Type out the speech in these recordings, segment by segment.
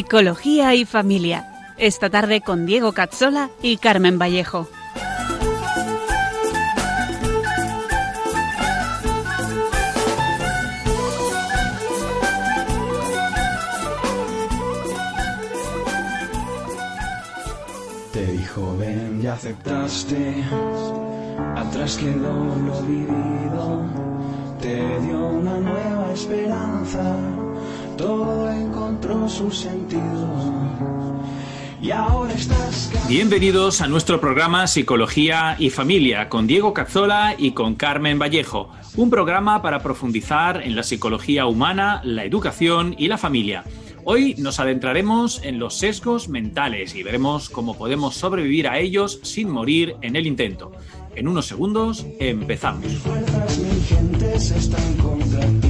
Psicología y Familia. Esta tarde con Diego Cazzola y Carmen Vallejo. Te dijo ven y aceptaste, atrás quedó lo vivido, te dio una nueva esperanza, todo encontró su sentido. Y ahora estás Bienvenidos a nuestro programa Psicología y Familia con Diego Cazzola y con Carmen Vallejo, un programa para profundizar en la psicología humana, la educación y la familia. Hoy nos adentraremos en los sesgos mentales y veremos cómo podemos sobrevivir a ellos sin morir en el intento. En unos segundos empezamos. fuerzas ingentes están contra ti, están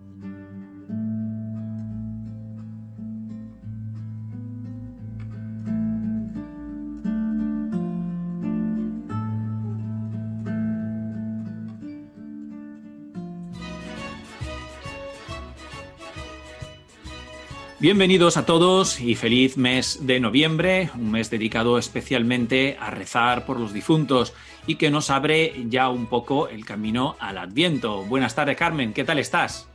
Bienvenidos a todos y feliz mes de noviembre, un mes dedicado especialmente a rezar por los difuntos y que nos abre ya un poco el camino al Adviento. Buenas tardes, Carmen, ¿qué tal estás?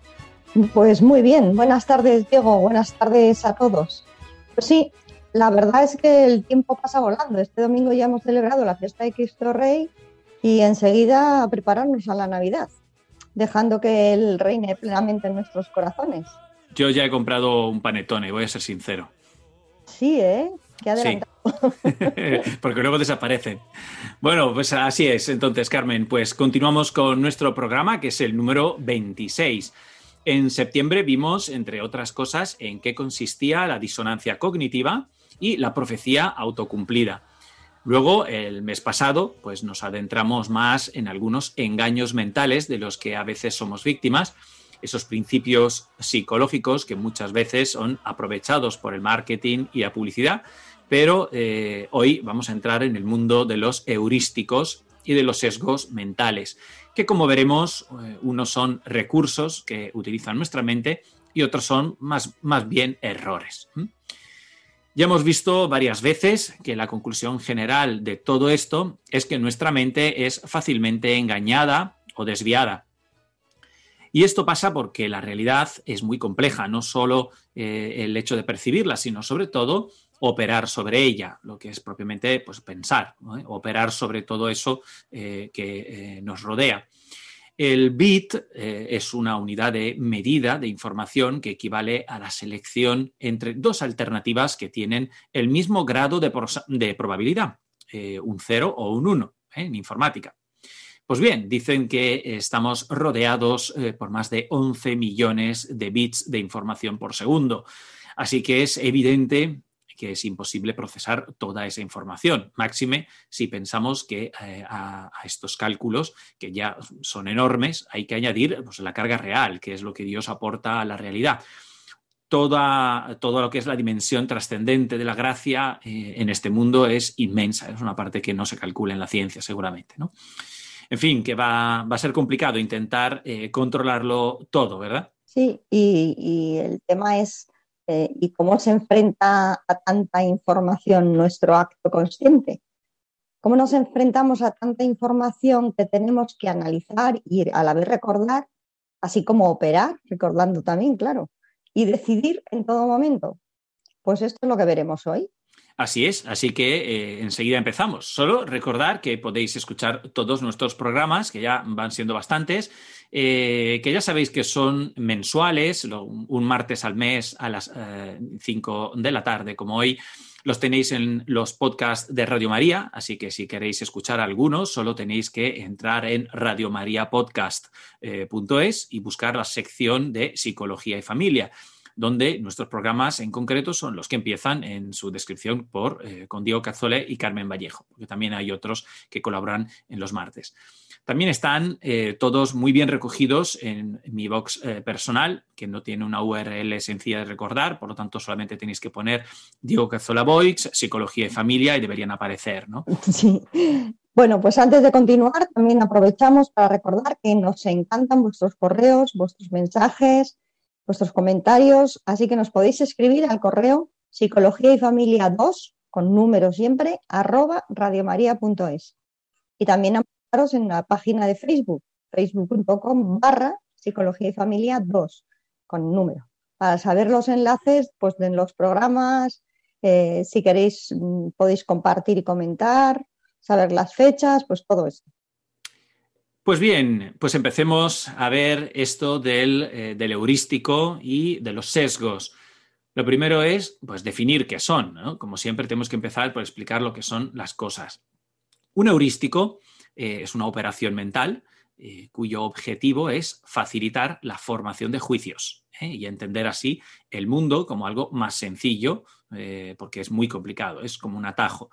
Pues muy bien, buenas tardes Diego, buenas tardes a todos. Pues sí, la verdad es que el tiempo pasa volando. Este domingo ya hemos celebrado la fiesta de Cristo Rey y enseguida a prepararnos a la Navidad, dejando que Él reine plenamente en nuestros corazones. Yo ya he comprado un panetone, voy a ser sincero. Sí, ¿eh? Qué Sí. adelantado. Porque luego desaparecen. Bueno, pues así es. Entonces, Carmen, pues continuamos con nuestro programa, que es el número 26. En septiembre vimos, entre otras cosas, en qué consistía la disonancia cognitiva y la profecía autocumplida. Luego, el mes pasado, pues nos adentramos más en algunos engaños mentales de los que a veces somos víctimas, esos principios psicológicos que muchas veces son aprovechados por el marketing y la publicidad, pero eh, hoy vamos a entrar en el mundo de los heurísticos y de los sesgos mentales, que como veremos, eh, unos son recursos que utiliza nuestra mente y otros son más, más bien errores. Ya hemos visto varias veces que la conclusión general de todo esto es que nuestra mente es fácilmente engañada o desviada. Y esto pasa porque la realidad es muy compleja, no solo eh, el hecho de percibirla, sino sobre todo operar sobre ella, lo que es propiamente pues, pensar, operar sobre todo eso eh, que eh, nos rodea. El bit es una unidad de medida de información que equivale a la selección entre dos alternativas que tienen el mismo grado de, de probabilidad, un 0 o un 1 ¿eh? en informática. Pues bien, dicen que estamos rodeados eh, por más de 11 millones de bits de información por segundo. Así que es evidente que es imposible procesar toda esa información. Máxime si pensamos que eh, a, estos cálculos, que ya son enormes, hay que añadir pues, la carga real, que es lo que Dios aporta a la realidad. Toda, todo lo que es la dimensión trascendente de la gracia eh, en este mundo es inmensa, es una parte que no se calcula en la ciencia seguramente. ¿no? En fin, que va, a ser complicado intentar eh, controlarlo todo, ¿verdad? Sí, y, y el tema es eh, ¿y cómo se enfrenta a tanta información nuestro acto consciente? ¿Cómo nos enfrentamos a tanta información que tenemos que analizar y a la vez recordar, así como operar, recordando también, claro, y decidir en todo momento? Pues esto es lo que veremos hoy. Así es, así que eh, enseguida empezamos. Solo recordar que podéis escuchar todos nuestros programas, que ya van siendo bastantes, eh, que ya sabéis que son mensuales, un martes al mes a las 5 de la tarde, como hoy. Los tenéis en los podcasts de Radio María, así que si queréis escuchar algunos, solo tenéis que entrar en radiomariapodcast.es y buscar la sección de Psicología y Familia donde nuestros programas en concreto son los que empiezan en su descripción por, eh, con Diego Cazzole y Carmen Vallejo, porque también hay otros que colaboran en los martes. También están eh, todos muy bien recogidos en, mi box eh, personal, que no tiene una URL sencilla de recordar, por lo tanto solamente tenéis que poner Diego Cazzola Boix, Psicología y Familia y deberían aparecer, ¿no? Sí. Bueno, pues antes de continuar, también aprovechamos para recordar que nos encantan vuestros correos, vuestros mensajes, vuestros comentarios, así que nos podéis escribir al correo psicología y familia 2 con número siempre arroba radiomaria.es y también apuntaros en la página de Facebook facebook.com barra psicología y familia 2 con número. Para saber los enlaces pues de los programas eh, si queréis mm, podéis compartir y comentar saber las fechas pues todo eso pues bien, pues empecemos a ver esto eh, del, heurístico y de los sesgos. Lo primero es pues, definir qué son. Como siempre, tenemos que empezar por explicar lo que son las cosas. Un heurístico eh, es una operación mental eh, cuyo objetivo es facilitar la formación de juicios y entender así el mundo como algo más sencillo, porque es muy complicado, es como un atajo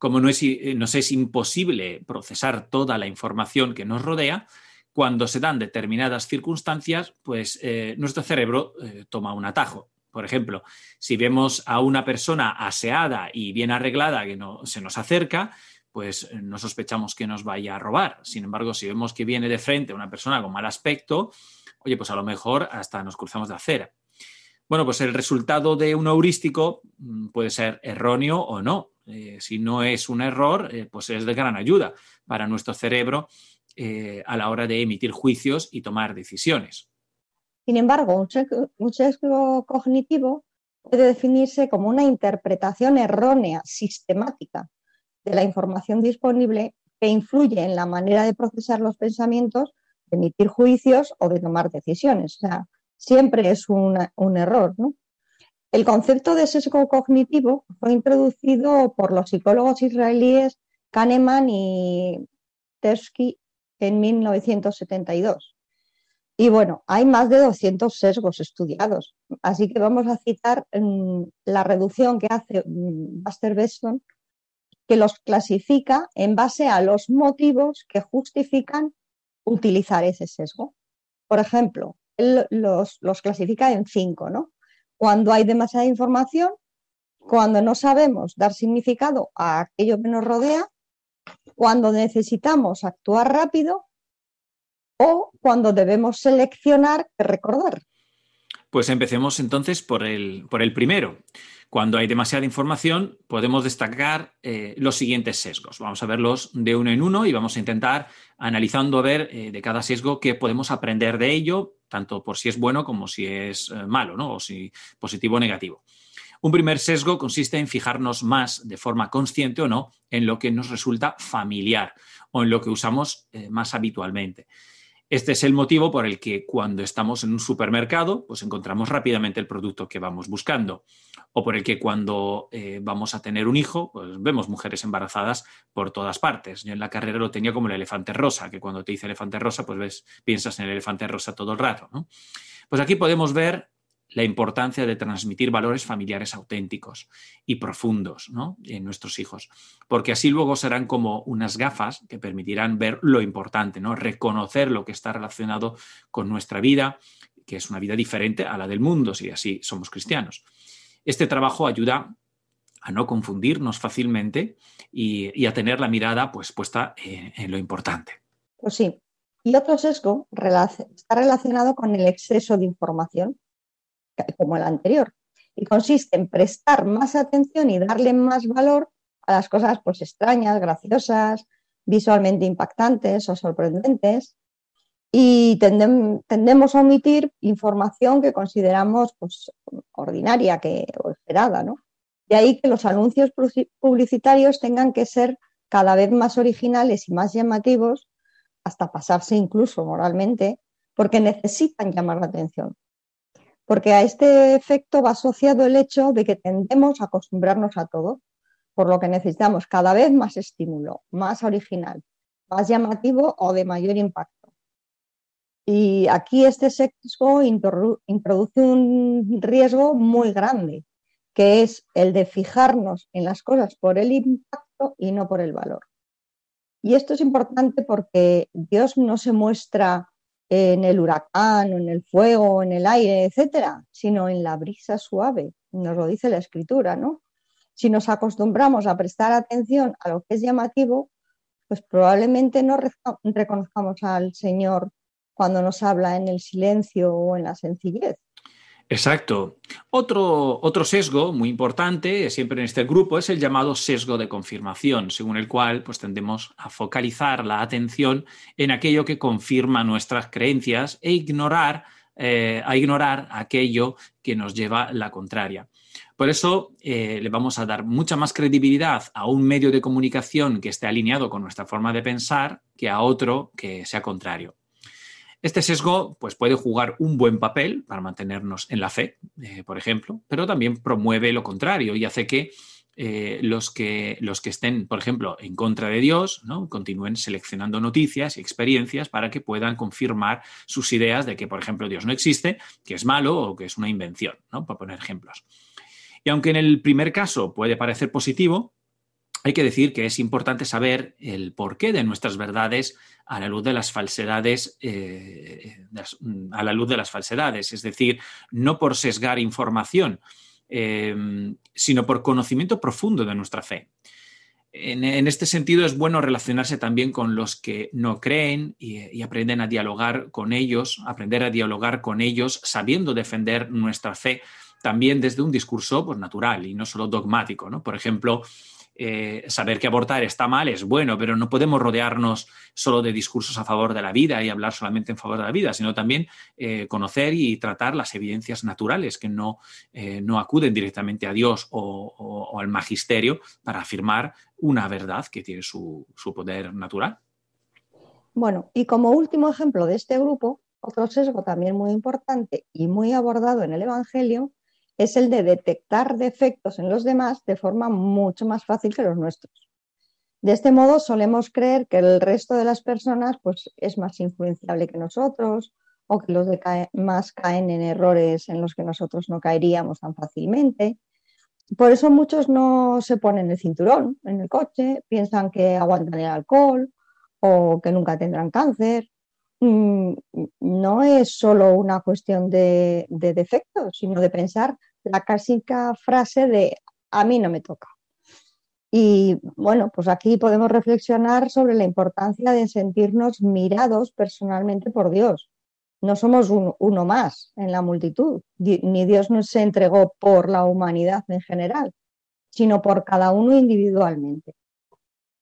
como no es, eh, nos es imposible procesar toda la información que nos rodea, cuando se dan determinadas circunstancias, pues eh, nuestro cerebro eh, toma un atajo. Por ejemplo, si vemos a una persona aseada y bien arreglada que no, se nos acerca, pues no sospechamos que nos vaya a robar. Sin embargo, si vemos que viene de frente una persona con mal aspecto, oye, pues a lo mejor hasta nos cruzamos de acera. Bueno, pues el resultado de un heurístico mm, puede ser erróneo o no. Eh, si no es un error, eh, pues es de gran ayuda para nuestro cerebro eh, a la hora de emitir juicios y tomar decisiones. Sin embargo, un sesgo, cognitivo puede definirse como una interpretación errónea, sistemática, de la información disponible que influye en la manera de procesar los pensamientos, de emitir juicios o de tomar decisiones. O sea, siempre es un error, ¿no? El concepto de sesgo cognitivo fue introducido por los psicólogos israelíes Kahneman y Tversky en 1972. Y bueno, hay más de 200 sesgos estudiados, así que vamos a citar mm, la reducción que hace mm, Buster Besson, que los clasifica en base a los motivos que justifican utilizar ese sesgo. Por ejemplo, él los, los clasifica en cinco, ¿no? Cuando hay demasiada información, cuando no sabemos dar significado a aquello que nos rodea, cuando necesitamos actuar rápido o cuando debemos seleccionar y recordar. Pues empecemos entonces por el, por el primero. Cuando hay demasiada información, podemos destacar eh, los siguientes sesgos. Vamos a verlos de uno en uno y vamos a intentar, analizando a ver eh, de cada sesgo qué podemos aprender de ello, tanto por si es bueno como si es eh, malo, ¿no? o si positivo o negativo. Un primer sesgo consiste en fijarnos más, de forma consciente o no, en lo que nos resulta familiar o en lo que usamos más habitualmente. Este es el motivo por el que cuando estamos en un supermercado, pues encontramos rápidamente el producto que vamos buscando. O por el que cuando eh, vamos a tener un hijo, pues vemos mujeres embarazadas por todas partes. Yo en la carrera lo tenía como el elefante rosa, que cuando te dice elefante rosa, pues ves, piensas en el elefante rosa todo el rato. Pues aquí podemos ver la importancia de transmitir valores familiares auténticos y profundos en nuestros hijos, porque así luego serán como unas gafas que permitirán ver lo importante, ¿no? reconocer lo que está relacionado con nuestra vida, que es una vida diferente a la del mundo, si así somos cristianos. Este trabajo ayuda a no confundirnos fácilmente y, a tener la mirada pues, puesta en, en lo importante. Pues sí. Y otro sesgo está relacionado con el exceso de información como el anterior. Y consiste en prestar más atención y darle más valor a las cosas pues extrañas, graciosas, visualmente impactantes o sorprendentes. Y tendemos a omitir información que consideramos pues, ordinaria que, o esperada. ¿no? De ahí que los anuncios publicitarios tengan que ser cada vez más originales y más llamativos, hasta pasarse incluso moralmente, porque necesitan llamar la atención. Porque a este efecto va asociado el hecho de que tendemos a acostumbrarnos a todo, por lo que necesitamos cada vez más estímulo, más original, más llamativo o de mayor impacto. Y aquí este sesgo introduce un riesgo muy grande, que es el de fijarnos en las cosas por el impacto y no por el valor. Y esto es importante porque Dios no se muestra en el huracán, o en el fuego, en el aire, etcétera, sino en la brisa suave, nos lo dice la escritura, ¿no? Si nos acostumbramos a prestar atención a lo que es llamativo, pues probablemente no reconozcamos al Señor cuando nos habla en el silencio o en la sencillez. Exacto. Otro, otro, sesgo muy importante siempre en este grupo es el llamado sesgo de confirmación, según el cual pues, tendemos a focalizar la atención en aquello que confirma nuestras creencias e ignorar, eh, a ignorar aquello que nos lleva la contraria. Por eso eh, le vamos a dar mucha más credibilidad a un medio de comunicación que esté alineado con nuestra forma de pensar que a otro que sea contrario. Este sesgo pues, puede jugar un buen papel para mantenernos en la fe, eh, por ejemplo, pero también promueve lo contrario y hace que, eh, los que los que estén, por ejemplo, en contra de Dios, ¿no? continúen seleccionando noticias y experiencias para que puedan confirmar sus ideas de que, por ejemplo, Dios no existe, que es malo o que es una invención, ¿no? por poner ejemplos. Y aunque en el primer caso puede parecer positivo, hay que decir que es importante saber el porqué de nuestras verdades a la luz de las falsedades, eh, a la luz de las falsedades, es decir, no por sesgar información, eh, sino por conocimiento profundo de nuestra fe. En, este sentido es bueno relacionarse también con los que no creen y, y, aprenden a dialogar con ellos, aprender a dialogar con ellos sabiendo defender nuestra fe también desde un discurso pues, natural y no solo dogmático. ¿no? Por ejemplo, eh, saber que abortar está mal es bueno, pero no podemos rodearnos solo de discursos a favor de la vida y hablar solamente en favor de la vida, sino también eh, conocer y tratar las evidencias naturales que no, eh, no acuden directamente a Dios o, al magisterio para afirmar una verdad que tiene su, su poder natural. Bueno, y como último ejemplo de este grupo, otro sesgo también muy importante y muy abordado en el Evangelio es el de detectar defectos en los demás de forma mucho más fácil que los nuestros. De este modo solemos creer que el resto de las personas pues, es más influenciable que nosotros o que los demás caen en errores en los que nosotros no caeríamos tan fácilmente. Por eso muchos no se ponen el cinturón en el coche, piensan que aguantan el alcohol o que nunca tendrán cáncer. Mm, no es solo una cuestión de, de defectos, sino de pensar la clásica frase de a mí no me toca. Y bueno, pues aquí podemos reflexionar sobre la importancia de sentirnos mirados personalmente por Dios. No somos uno más en la multitud, ni Dios nos entregó por la humanidad en general, sino por cada uno individualmente.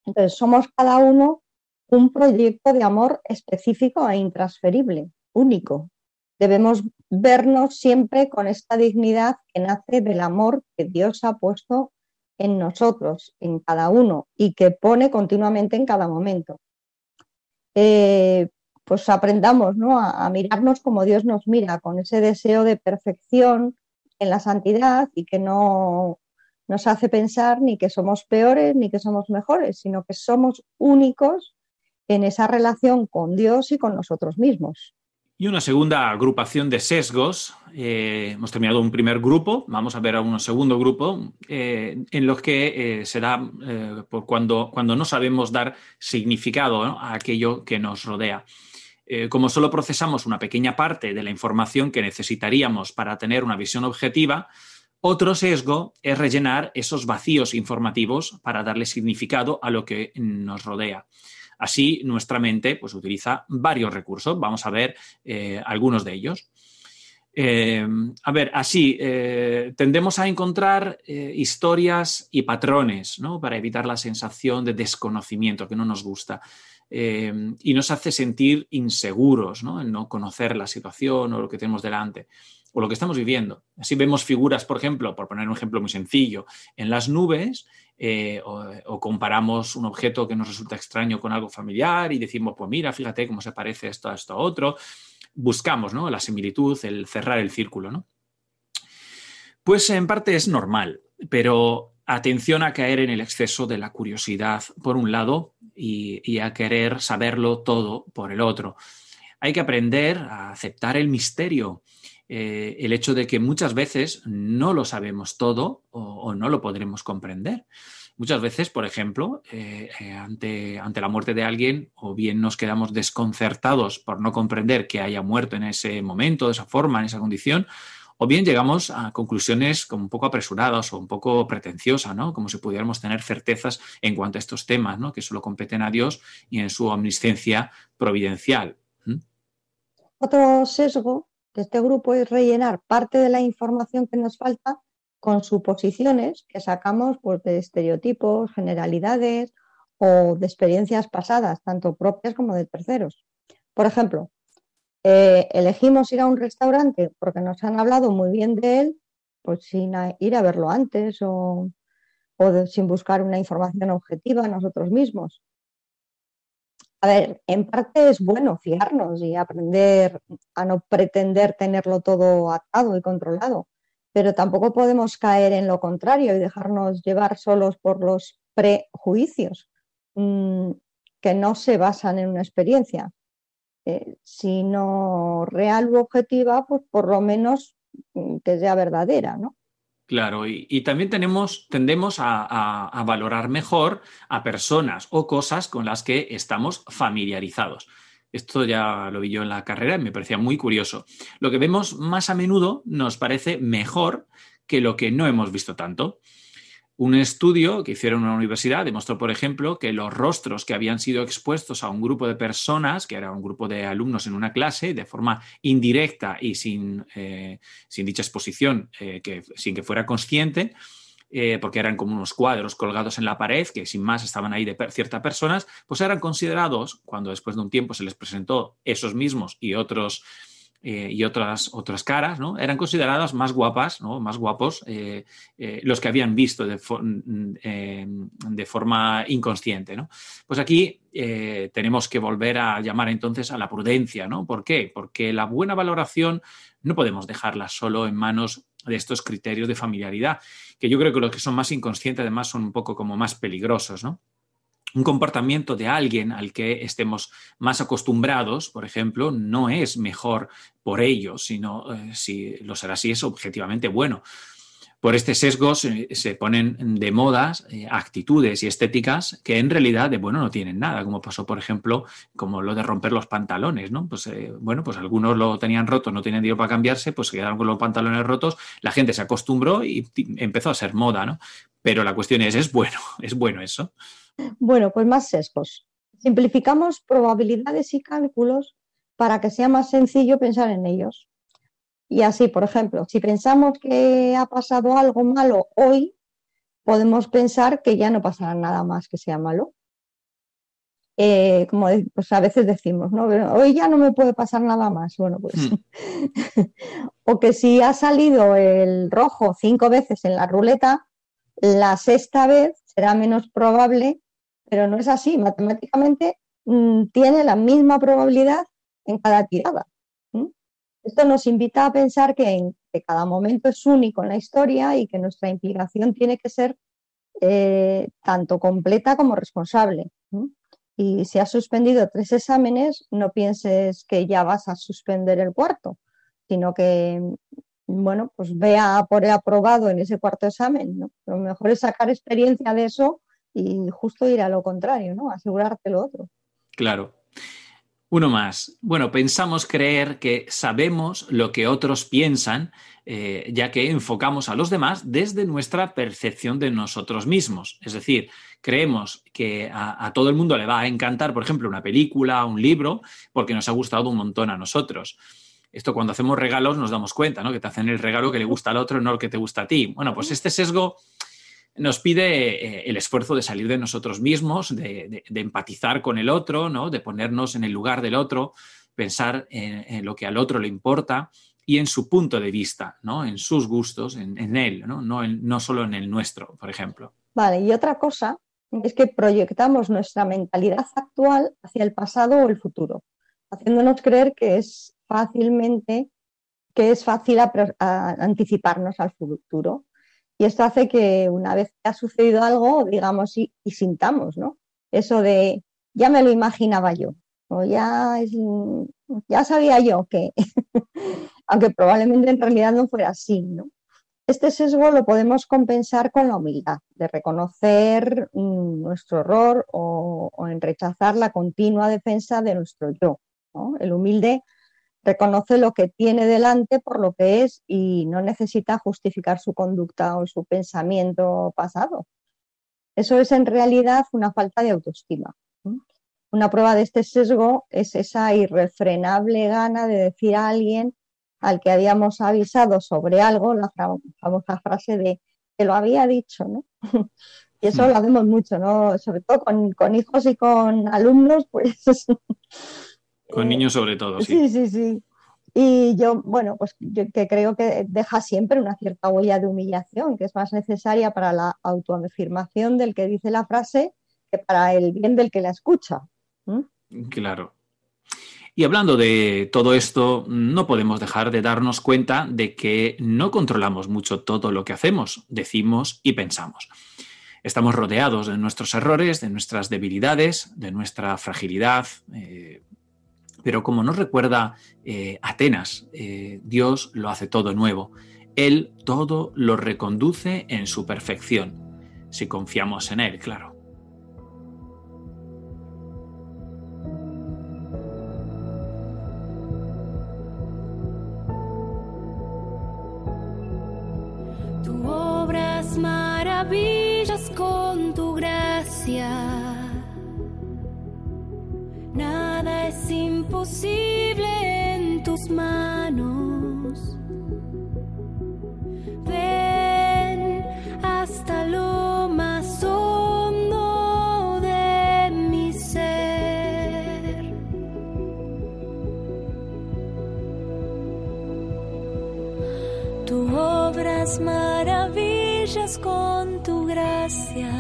Entonces, somos cada uno un proyecto de amor específico e intransferible, único, debemos vernos siempre con esta dignidad que nace del amor que Dios ha puesto en nosotros, en cada uno, y que pone continuamente en cada momento. Eh, pues aprendamos a, mirarnos como Dios nos mira, con ese deseo de perfección en la santidad y que no nos hace pensar ni que somos peores ni que somos mejores, sino que somos únicos en esa relación con Dios y con nosotros mismos. Y una segunda agrupación de sesgos. Eh, hemos terminado un primer grupo, vamos a ver a un segundo grupo, eh, en los que eh, se da por cuando, cuando no sabemos dar significado a aquello que nos rodea. como solo procesamos una pequeña parte de la información que necesitaríamos para tener una visión objetiva, otro sesgo es rellenar esos vacíos informativos para darle significado a lo que nos rodea. Así, nuestra mente pues, utiliza varios recursos. Vamos a ver eh, algunos de ellos. Eh, a ver, así, eh, tendemos a encontrar historias y patrones ¿no? para evitar la sensación de desconocimiento que no nos gusta. y nos hace sentir inseguros, ¿no? El no conocer la situación o lo que tenemos delante lo que estamos viviendo. Así vemos figuras, por ejemplo, por poner un ejemplo muy sencillo, en las nubes eh, o, comparamos un objeto que nos resulta extraño con algo familiar y decimos, pues mira, fíjate cómo se parece esto a esto a otro. Buscamos ¿no? la similitud, el cerrar el círculo. ¿no? Pues en parte es normal, pero atención a caer en el exceso de la curiosidad, por un lado, y, a querer saberlo todo por el otro. Hay que aprender a aceptar el misterio, eh, el hecho de que muchas veces no lo sabemos todo o, no lo podremos comprender. Muchas veces, por ejemplo, eh, eh, ante, ante, la muerte de alguien, o bien nos quedamos desconcertados por no comprender que haya muerto en ese momento, de esa forma, en esa condición, o bien llegamos a conclusiones como un poco apresuradas o un poco pretenciosas, ¿no? Como si pudiéramos tener certezas en cuanto a estos temas, ¿no? Que solo competen a Dios y en su omnisciencia providencial. Otro sesgo este grupo es rellenar parte de la información que nos falta con suposiciones que sacamos pues, de estereotipos, generalidades o de experiencias pasadas, tanto propias como de terceros. Por ejemplo, eh, elegimos ir a un restaurante porque nos han hablado muy bien de él, pues sin ir a verlo antes o, sin buscar una información objetiva nosotros mismos. A ver, en parte es bueno fiarnos y aprender a no pretender tenerlo todo atado y controlado, pero tampoco podemos caer en lo contrario y dejarnos llevar solos por los prejuicios mm, que no se basan en una experiencia. Eh, si no real u objetiva, pues por lo menos mm, que sea verdadera, ¿no? Claro, y, también tendemos a, valorar mejor a personas o cosas con las que estamos familiarizados. Esto ya lo vi yo en la carrera y me parecía muy curioso. Lo que vemos más a menudo nos parece mejor que lo que no hemos visto tanto. Un estudio que hicieron en una universidad demostró, por ejemplo, que los rostros que habían sido expuestos a un grupo de personas, que era un grupo de alumnos en una clase, de forma indirecta y sin, eh, dicha exposición, eh, que, sin que fuera consciente, eh, porque eran como unos cuadros colgados en la pared que sin más estaban ahí de ciertas personas, pues eran considerados, cuando después de un tiempo se les presentó esos mismos y otros eh, y otras, otras caras, ¿no? Eran consideradas más guapas, ¿no? Más guapos eh, eh, los que habían visto de, de forma inconsciente, ¿no? Pues aquí tenemos que volver a llamar entonces a la prudencia, ¿no? ¿Por qué? Porque la buena valoración no podemos dejarla solo en manos de estos criterios de familiaridad, que yo creo que los que son más inconscientes además son un poco como más peligrosos, ¿no? Un comportamiento de alguien al que estemos más acostumbrados, por ejemplo, no es mejor por ello, sino eh, si lo será así es objetivamente bueno. Por este sesgo se, ponen de modas eh, actitudes y estéticas que en realidad de bueno no tienen nada, como pasó, por ejemplo, como lo de romper los pantalones, ¿no? Pues eh, bueno, pues algunos lo tenían roto, no tenían dinero para cambiarse, pues quedaron con los pantalones rotos, la gente se acostumbró y empezó a ser moda, ¿no? Pero la cuestión es, ¿es bueno? ¿Es bueno eso? Bueno, pues más sesgos. Simplificamos probabilidades y cálculos para que sea más sencillo pensar en ellos. Y así, por ejemplo, si pensamos que ha pasado algo malo hoy, podemos pensar que ya no pasará nada más que sea malo. Eh, como pues a veces decimos, ¿no? hoy ya no me puede pasar nada más. Bueno, pues. Hmm. o que si ha salido el rojo cinco veces en la ruleta, la sexta vez será menos probable pero no es así. Matemáticamente mm, tiene la misma probabilidad en cada tirada. Esto nos invita a pensar que, cada momento es único en la historia y que nuestra implicación tiene que ser eh, tanto completa como responsable. Y si has suspendido tres exámenes, no pienses que ya vas a suspender el cuarto, sino que, bueno, pues vea por aprobado en ese cuarto examen. Lo mejor es sacar experiencia de eso y justo ir a lo contrario, ¿no? Asegurarte lo otro. Claro. Uno más. Bueno, pensamos creer que sabemos lo que otros piensan, eh, ya que enfocamos a los demás desde nuestra percepción de nosotros mismos. Es decir, creemos que a, a, todo el mundo le va a encantar, por ejemplo, una película, un libro, porque nos ha gustado un montón a nosotros. Esto cuando hacemos regalos nos damos cuenta, ¿no? Que te hacen el regalo que le gusta al otro, no el que te gusta a ti. Bueno, pues este sesgo nos pide eh, el esfuerzo de salir de nosotros mismos, de, empatizar con el otro, ¿no? de ponernos en el lugar del otro, pensar en, lo que al otro le importa y en su punto de vista, ¿no? en sus gustos, en, él, ¿no? No, no solo en el nuestro, por ejemplo. Vale, y otra cosa es que proyectamos nuestra mentalidad actual hacia el pasado o el futuro, haciéndonos creer que es fácilmente que es fácil anticiparnos al futuro. Y esto hace que una vez que ha sucedido algo, digamos, y, sintamos, ¿no? Eso de, ya me lo imaginaba yo, o ya, ya sabía yo que, aunque probablemente en realidad no fuera así, ¿no? Este sesgo lo podemos compensar con la humildad, de reconocer mm, nuestro error o, en rechazar la continua defensa de nuestro yo. El humilde reconoce lo que tiene delante por lo que es y no necesita justificar su conducta o su pensamiento pasado. Eso es en realidad una falta de autoestima. Una prueba de este sesgo es esa irrefrenable gana de decir a alguien al que habíamos avisado sobre algo, la famosa frase de que lo había dicho, ¿no? Y eso lo hacemos mucho, ¿no? Sobre todo con, hijos y con alumnos, pues. Con eh, niños sobre todo, sí. Sí, sí, sí. Y yo, bueno, pues yo que creo que deja siempre una cierta huella de humillación, que es más necesaria para la autoafirmación del que dice la frase que para el bien del que la escucha. Claro. Y hablando de todo esto, no podemos dejar de darnos cuenta de que no controlamos mucho todo lo que hacemos, decimos y pensamos. Estamos rodeados de nuestros errores, de nuestras debilidades, de nuestra fragilidad. Eh, pero como nos recuerda eh, Atenas, eh, Dios lo hace todo nuevo. Él todo lo reconduce en su perfección, si confiamos en Él, claro. maravillas con tu gracia. Nada es imposible en tus manos. Ven hasta lo más hondo de mi ser. Tu obra es maravillosa con tu gracia.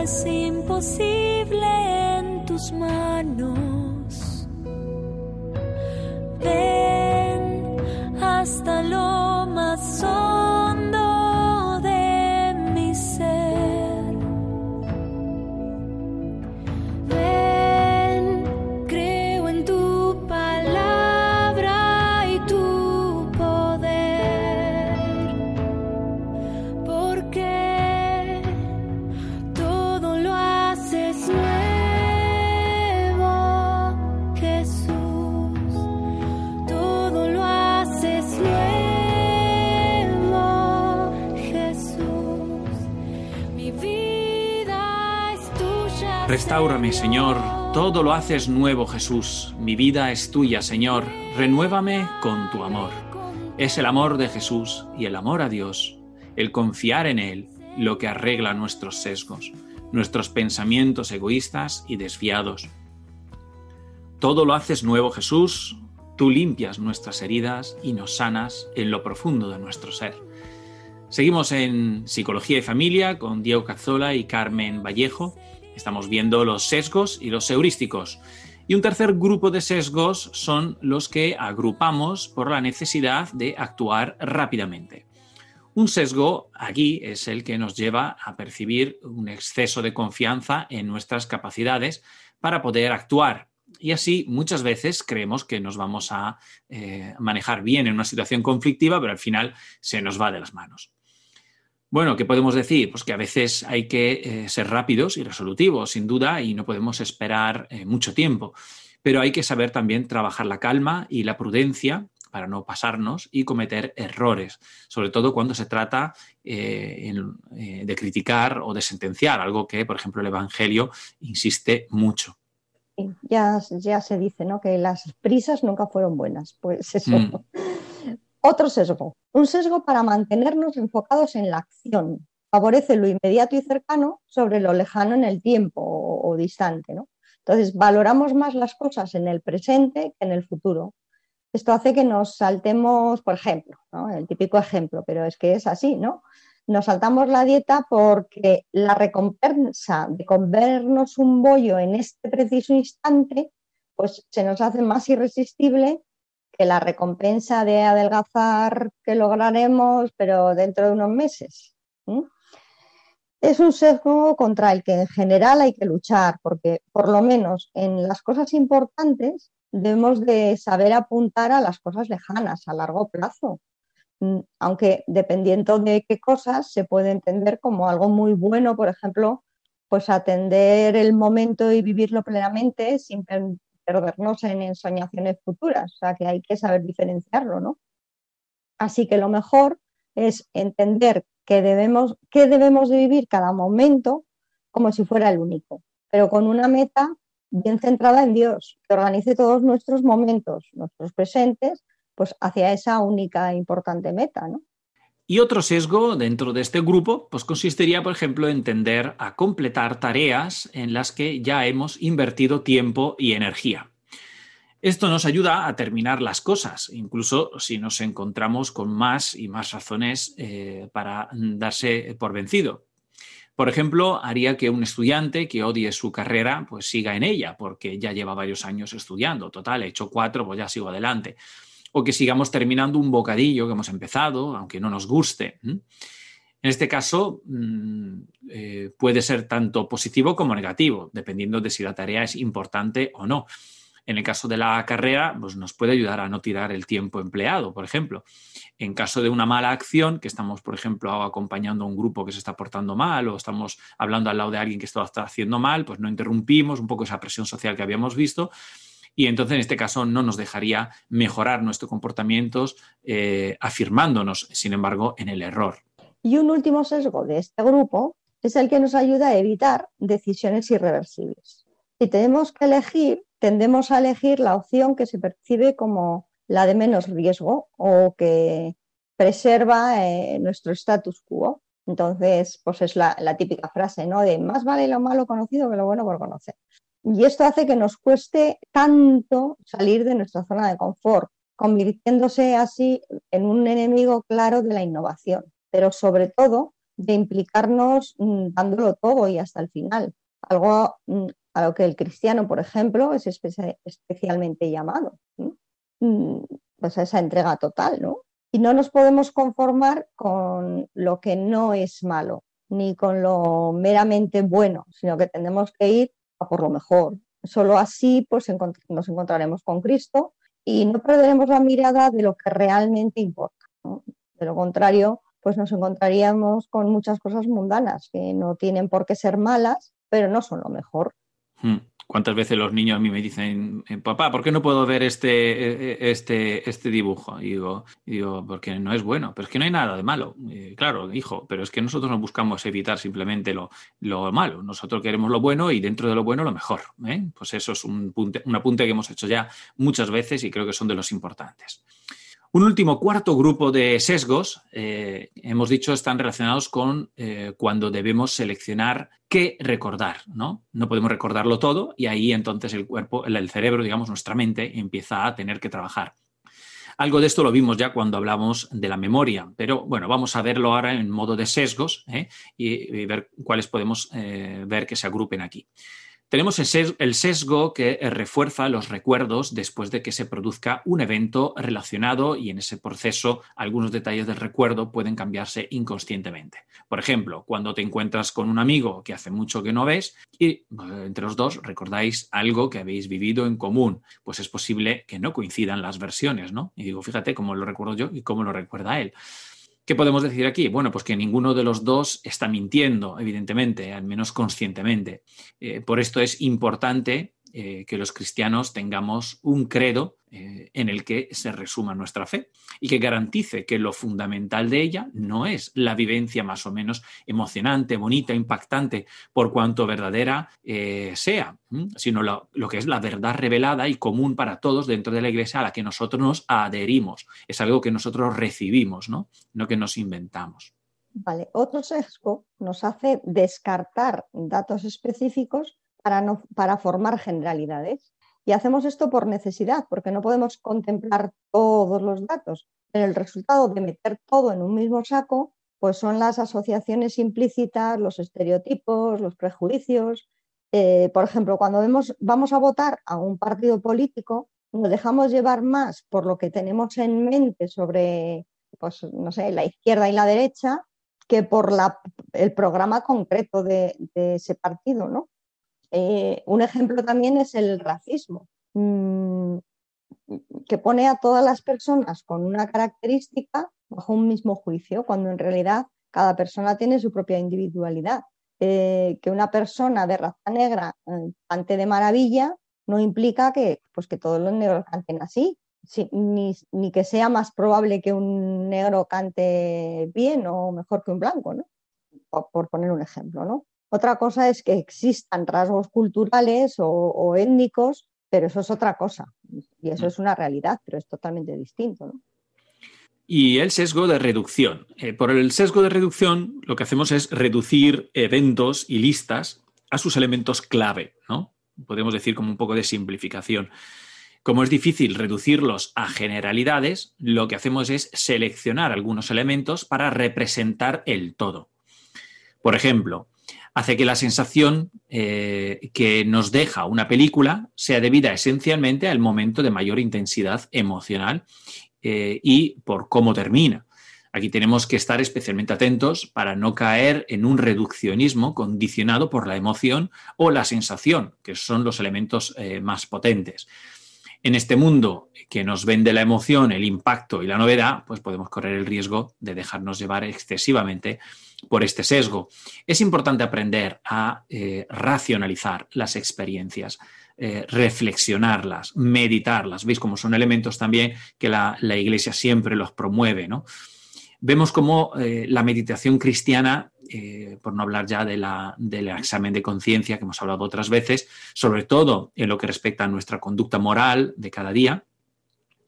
Es imposible en tus manos. Señor, todo lo haces nuevo, Jesús. Mi vida es tuya, Señor. Renuévame con tu amor. Es el amor de Jesús y el amor a Dios, el confiar en Él, lo que arregla nuestros sesgos, nuestros pensamientos egoístas y desviados. Todo lo haces nuevo, Jesús. Tú limpias nuestras heridas y nos sanas en lo profundo de nuestro ser. Seguimos en Psicología y Familia con Diego Cazzola y Carmen Vallejo Estamos viendo los sesgos y los heurísticos. Y un tercer grupo de sesgos son los que agrupamos por la necesidad de actuar rápidamente. Un sesgo aquí es el que nos lleva a percibir un exceso de confianza en nuestras capacidades para poder actuar. Y así muchas veces creemos que nos vamos a eh, manejar bien en una situación conflictiva, pero al final se nos va de las manos. Bueno, ¿qué podemos decir? Pues que a veces hay que eh, ser rápidos y resolutivos, sin duda, y no podemos esperar eh, mucho tiempo. Pero hay que saber también trabajar la calma y la prudencia para no pasarnos y cometer errores, sobre todo cuando se trata eh, de criticar o de sentenciar, algo que, por ejemplo, el Evangelio insiste mucho. Ya, ya se dice ¿no? que las prisas nunca fueron buenas, pues eso. Mm. Otro sesgo, un sesgo para mantenernos enfocados en la acción. Favorece lo inmediato y cercano sobre lo lejano en el tiempo o, distante. ¿no? Entonces, valoramos más las cosas en el presente que en el futuro. Esto hace que nos saltemos, por ejemplo, el típico ejemplo, pero es que es así, ¿no? Nos saltamos la dieta porque la recompensa de comernos un bollo en este preciso instante pues se nos hace más irresistible que la recompensa de adelgazar que lograremos, pero dentro de unos meses. Es un sesgo contra el que en general hay que luchar, porque por lo menos en las cosas importantes debemos de saber apuntar a las cosas lejanas, a largo plazo. Aunque dependiendo de qué cosas se puede entender como algo muy bueno, por ejemplo, pues atender el momento y vivirlo plenamente sin perdernos en ensoñaciones futuras. O sea, que hay que saber diferenciarlo, ¿no? Así que lo mejor es entender que debemos, que debemos de vivir cada momento como si fuera el único, pero con una meta bien centrada en Dios, que organice todos nuestros momentos, nuestros presentes, pues hacia esa única e importante meta, ¿no? Y otro sesgo dentro de este grupo, pues consistiría, por ejemplo, en tender a completar tareas en las que ya hemos invertido tiempo y energía. Esto nos ayuda a terminar las cosas, incluso si nos encontramos con más y más razones eh, para darse por vencido. Por ejemplo, haría que un estudiante que odie su carrera, pues siga en ella, porque ya lleva varios años estudiando. Total, he hecho cuatro, pues ya sigo adelante. O que sigamos terminando un bocadillo que hemos empezado, aunque no nos guste. En este caso, mm, eh, puede ser tanto positivo como negativo, dependiendo de si la tarea es importante o no. En el caso de la carrera, pues nos puede ayudar a no tirar el tiempo empleado, por ejemplo. En caso de una mala acción, que estamos, por ejemplo, acompañando a un grupo que se está portando mal o estamos hablando al lado de alguien que está haciendo mal, pues no interrumpimos un poco esa presión social que habíamos visto y entonces en este caso no nos dejaría mejorar nuestros comportamientos eh, afirmándonos, sin embargo, en el error. Y un último sesgo de este grupo es el que nos ayuda a evitar decisiones irreversibles. Si tenemos que elegir, tendemos a elegir la opción que se percibe como la de menos riesgo o que preserva eh, nuestro status quo. Entonces, pues es la, la típica frase, ¿no? De más vale lo malo conocido que lo bueno por conocer. Y esto hace que nos cueste tanto salir de nuestra zona de confort, convirtiéndose así en un enemigo claro de la innovación, pero sobre todo de implicarnos mm, dándolo todo y hasta el final. Algo mm, a lo que el cristiano, por ejemplo, es espe- especialmente llamado. Mm, Pues a esa entrega total, ¿no? Y no nos podemos conformar con lo que no es malo, ni con lo meramente bueno, sino que tenemos que ir por lo mejor. Solo así pues, nos encontraremos con Cristo y no perderemos la mirada de lo que realmente importa. De lo contrario, pues nos encontraríamos con muchas cosas mundanas que no tienen por qué ser malas, pero no son lo mejor. Hmm. ¿Cuántas veces los niños a mí me dicen, eh, papá, ¿por qué no puedo ver este, eh, este, este dibujo? Y digo, digo, porque no es bueno, pero es que no hay nada de malo. Claro, hijo, pero es que nosotros no buscamos evitar simplemente lo, lo malo, nosotros queremos lo bueno y dentro de lo bueno lo mejor. ¿eh? Pues eso es un, punte, un apunte que hemos hecho ya muchas veces y creo que son de los importantes. Un último cuarto grupo de sesgos, eh, hemos dicho, están relacionados con eh, cuando debemos seleccionar qué recordar, ¿no? No podemos recordarlo todo y ahí entonces el cuerpo, el, cerebro, digamos, nuestra mente empieza a tener que trabajar. Algo de esto lo vimos ya cuando hablamos de la memoria, pero bueno, vamos a verlo ahora en modo de sesgos ¿eh? y, ver cuáles podemos ver que se agrupen aquí. Tenemos el sesgo que refuerza los recuerdos después de que se produzca un evento relacionado y en ese proceso algunos detalles del recuerdo pueden cambiarse inconscientemente. Por ejemplo, cuando te encuentras con un amigo que hace mucho que no ves y entre los dos recordáis algo que habéis vivido en común, pues es posible que no coincidan las versiones, ¿no? Y digo, fíjate cómo lo recuerdo yo y cómo lo recuerda él. ¿Qué podemos decir aquí? Bueno, pues que ninguno de los dos está mintiendo, evidentemente, al menos conscientemente. Eh, por esto es importante eh, que los cristianos tengamos un credo eh, en el que se resuma nuestra fe y que garantice que lo fundamental de ella no es la vivencia más o menos emocionante, bonita, impactante, por cuanto verdadera eh, sea, sino lo, lo, que es la verdad revelada y común para todos dentro de la iglesia a la que nosotros nos adherimos. Es algo que nosotros recibimos, no, no que nos inventamos. Vale, otro sesgo nos hace descartar datos específicos para, no, para formar generalidades. Y hacemos esto por necesidad, porque no podemos contemplar todos los datos. Pero el resultado de meter todo en un mismo saco, pues son las asociaciones implícitas, los estereotipos, los prejuicios, eh, por ejemplo, cuando vemos, vamos a votar a un partido político, nos dejamos llevar más por lo que tenemos en mente sobre, pues, no sé, la izquierda y la derecha, que por el programa concreto de ese partido, ¿no? Eh, un ejemplo también es el racismo, mm, que pone a todas las personas con una característica bajo un mismo juicio, cuando en realidad cada persona tiene su propia individualidad. Eh, que una persona de raza negra eh, cante de maravilla no implica que, pues, que todos los negros canten así, sí, ni, ni, que sea más probable que un negro cante bien o mejor que un blanco, ¿no? por, por poner un ejemplo. ¿no? Otra cosa es que existan rasgos culturales o, o, étnicos, pero eso es otra cosa. Y eso es una realidad, pero es totalmente distinto. ¿no? Y el sesgo de reducción. Eh, por el sesgo de reducción, lo que hacemos es reducir eventos y listas a sus elementos clave, ¿no? Podemos decir como un poco de simplificación. Como es difícil reducirlos a generalidades, lo que hacemos es seleccionar algunos elementos para representar el todo. Por ejemplo, hace que la sensación eh, que nos deja una película sea debida esencialmente al momento de mayor intensidad emocional eh, y por cómo termina. Aquí tenemos que estar especialmente atentos para no caer en un reduccionismo condicionado por la emoción o la sensación, que son los elementos eh, más potentes. En este mundo que nos vende la emoción, el impacto y la novedad, pues podemos correr el riesgo de dejarnos llevar excesivamente por este sesgo. Es importante aprender a eh, racionalizar las experiencias, eh, reflexionarlas, meditarlas. ¿Veis cómo son elementos también que la, Iglesia siempre los promueve? ¿no? Vemos cómo eh, la meditación cristiana, eh, por no hablar ya de la, del examen de conciencia que hemos hablado otras veces, sobre todo en lo que respecta a nuestra conducta moral de cada día,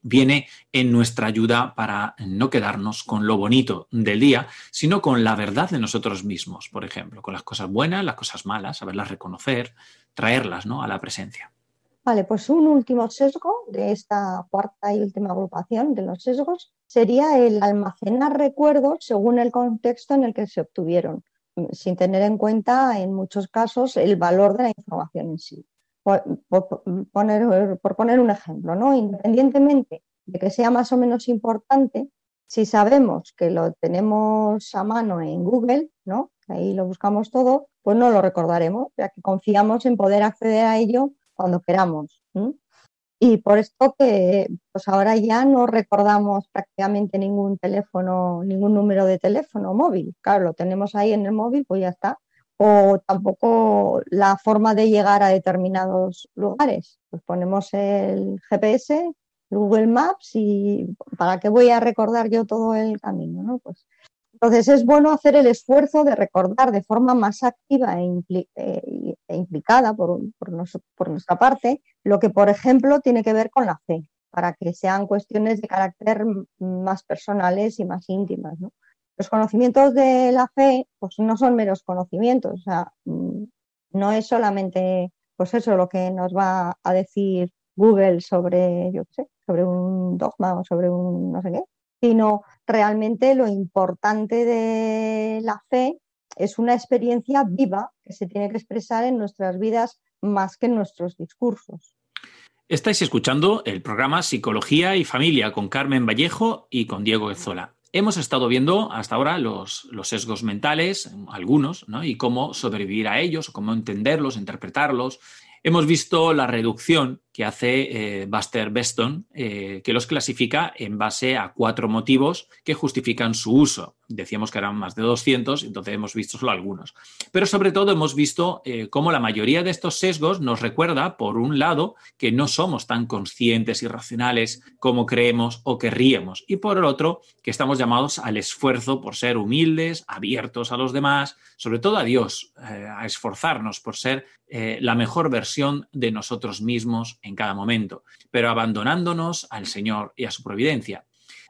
viene en nuestra ayuda para no quedarnos con lo bonito del día, sino con la verdad de nosotros mismos, por ejemplo, con las cosas buenas, las cosas malas, saberlas reconocer, traerlas ¿no? a la presencia. Vale, pues un último sesgo de esta cuarta y última agrupación de los sesgos sería el almacenar recuerdos según el contexto en el que se obtuvieron, sin tener en cuenta en muchos casos el valor de la información en sí. Por, por, poner, por poner un ejemplo, ¿no? independientemente de que sea más o menos importante, si sabemos que lo tenemos a mano en Google, ¿no? ahí lo buscamos todo, pues no lo recordaremos, ya que confiamos en poder acceder a ello cuando queramos. Y por esto que pues ahora ya no recordamos prácticamente ningún teléfono, ningún número de teléfono móvil. Claro, lo tenemos ahí en el móvil, pues ya está o tampoco la forma de llegar a determinados lugares. Pues ponemos el GPS, Google Maps y ¿para qué voy a recordar yo todo el camino? ¿no? Pues, entonces es bueno hacer el esfuerzo de recordar de forma más activa e, impli e, e implicada por, por, nos por nuestra parte lo que, por ejemplo, tiene que ver con la fe, para que sean cuestiones de carácter más personales y más íntimas. los conocimientos de la fe pues no son meros conocimientos, mm, no es solamente pues eso lo que nos va a decir Google sobre, yo sé, sobre un dogma o sobre un no sé qué, sino realmente lo importante de la fe es una experiencia viva que se tiene que expresar en nuestras vidas más que en nuestros discursos. Estáis escuchando el programa Psicología y Familia con Carmen Vallejo y con Diego Ezola. Hemos estado viendo hasta ahora los, los sesgos mentales, algunos, ¿no? y cómo sobrevivir a ellos, cómo entenderlos, interpretarlos. Hemos visto la reducción que hace eh, Buster Beston, eh, que los clasifica en base a cuatro motivos que justifican su uso decíamos que eran más de 200, entonces hemos visto solo algunos. Pero sobre todo hemos visto eh, cómo la mayoría de estos sesgos nos recuerda, por un lado, que no somos tan conscientes y racionales como creemos o querríamos, y por el otro, que estamos llamados al esfuerzo por ser humildes, abiertos a los demás, sobre todo a Dios, a esforzarnos por ser la mejor versión de nosotros mismos en cada momento, pero abandonándonos al Señor y a su providencia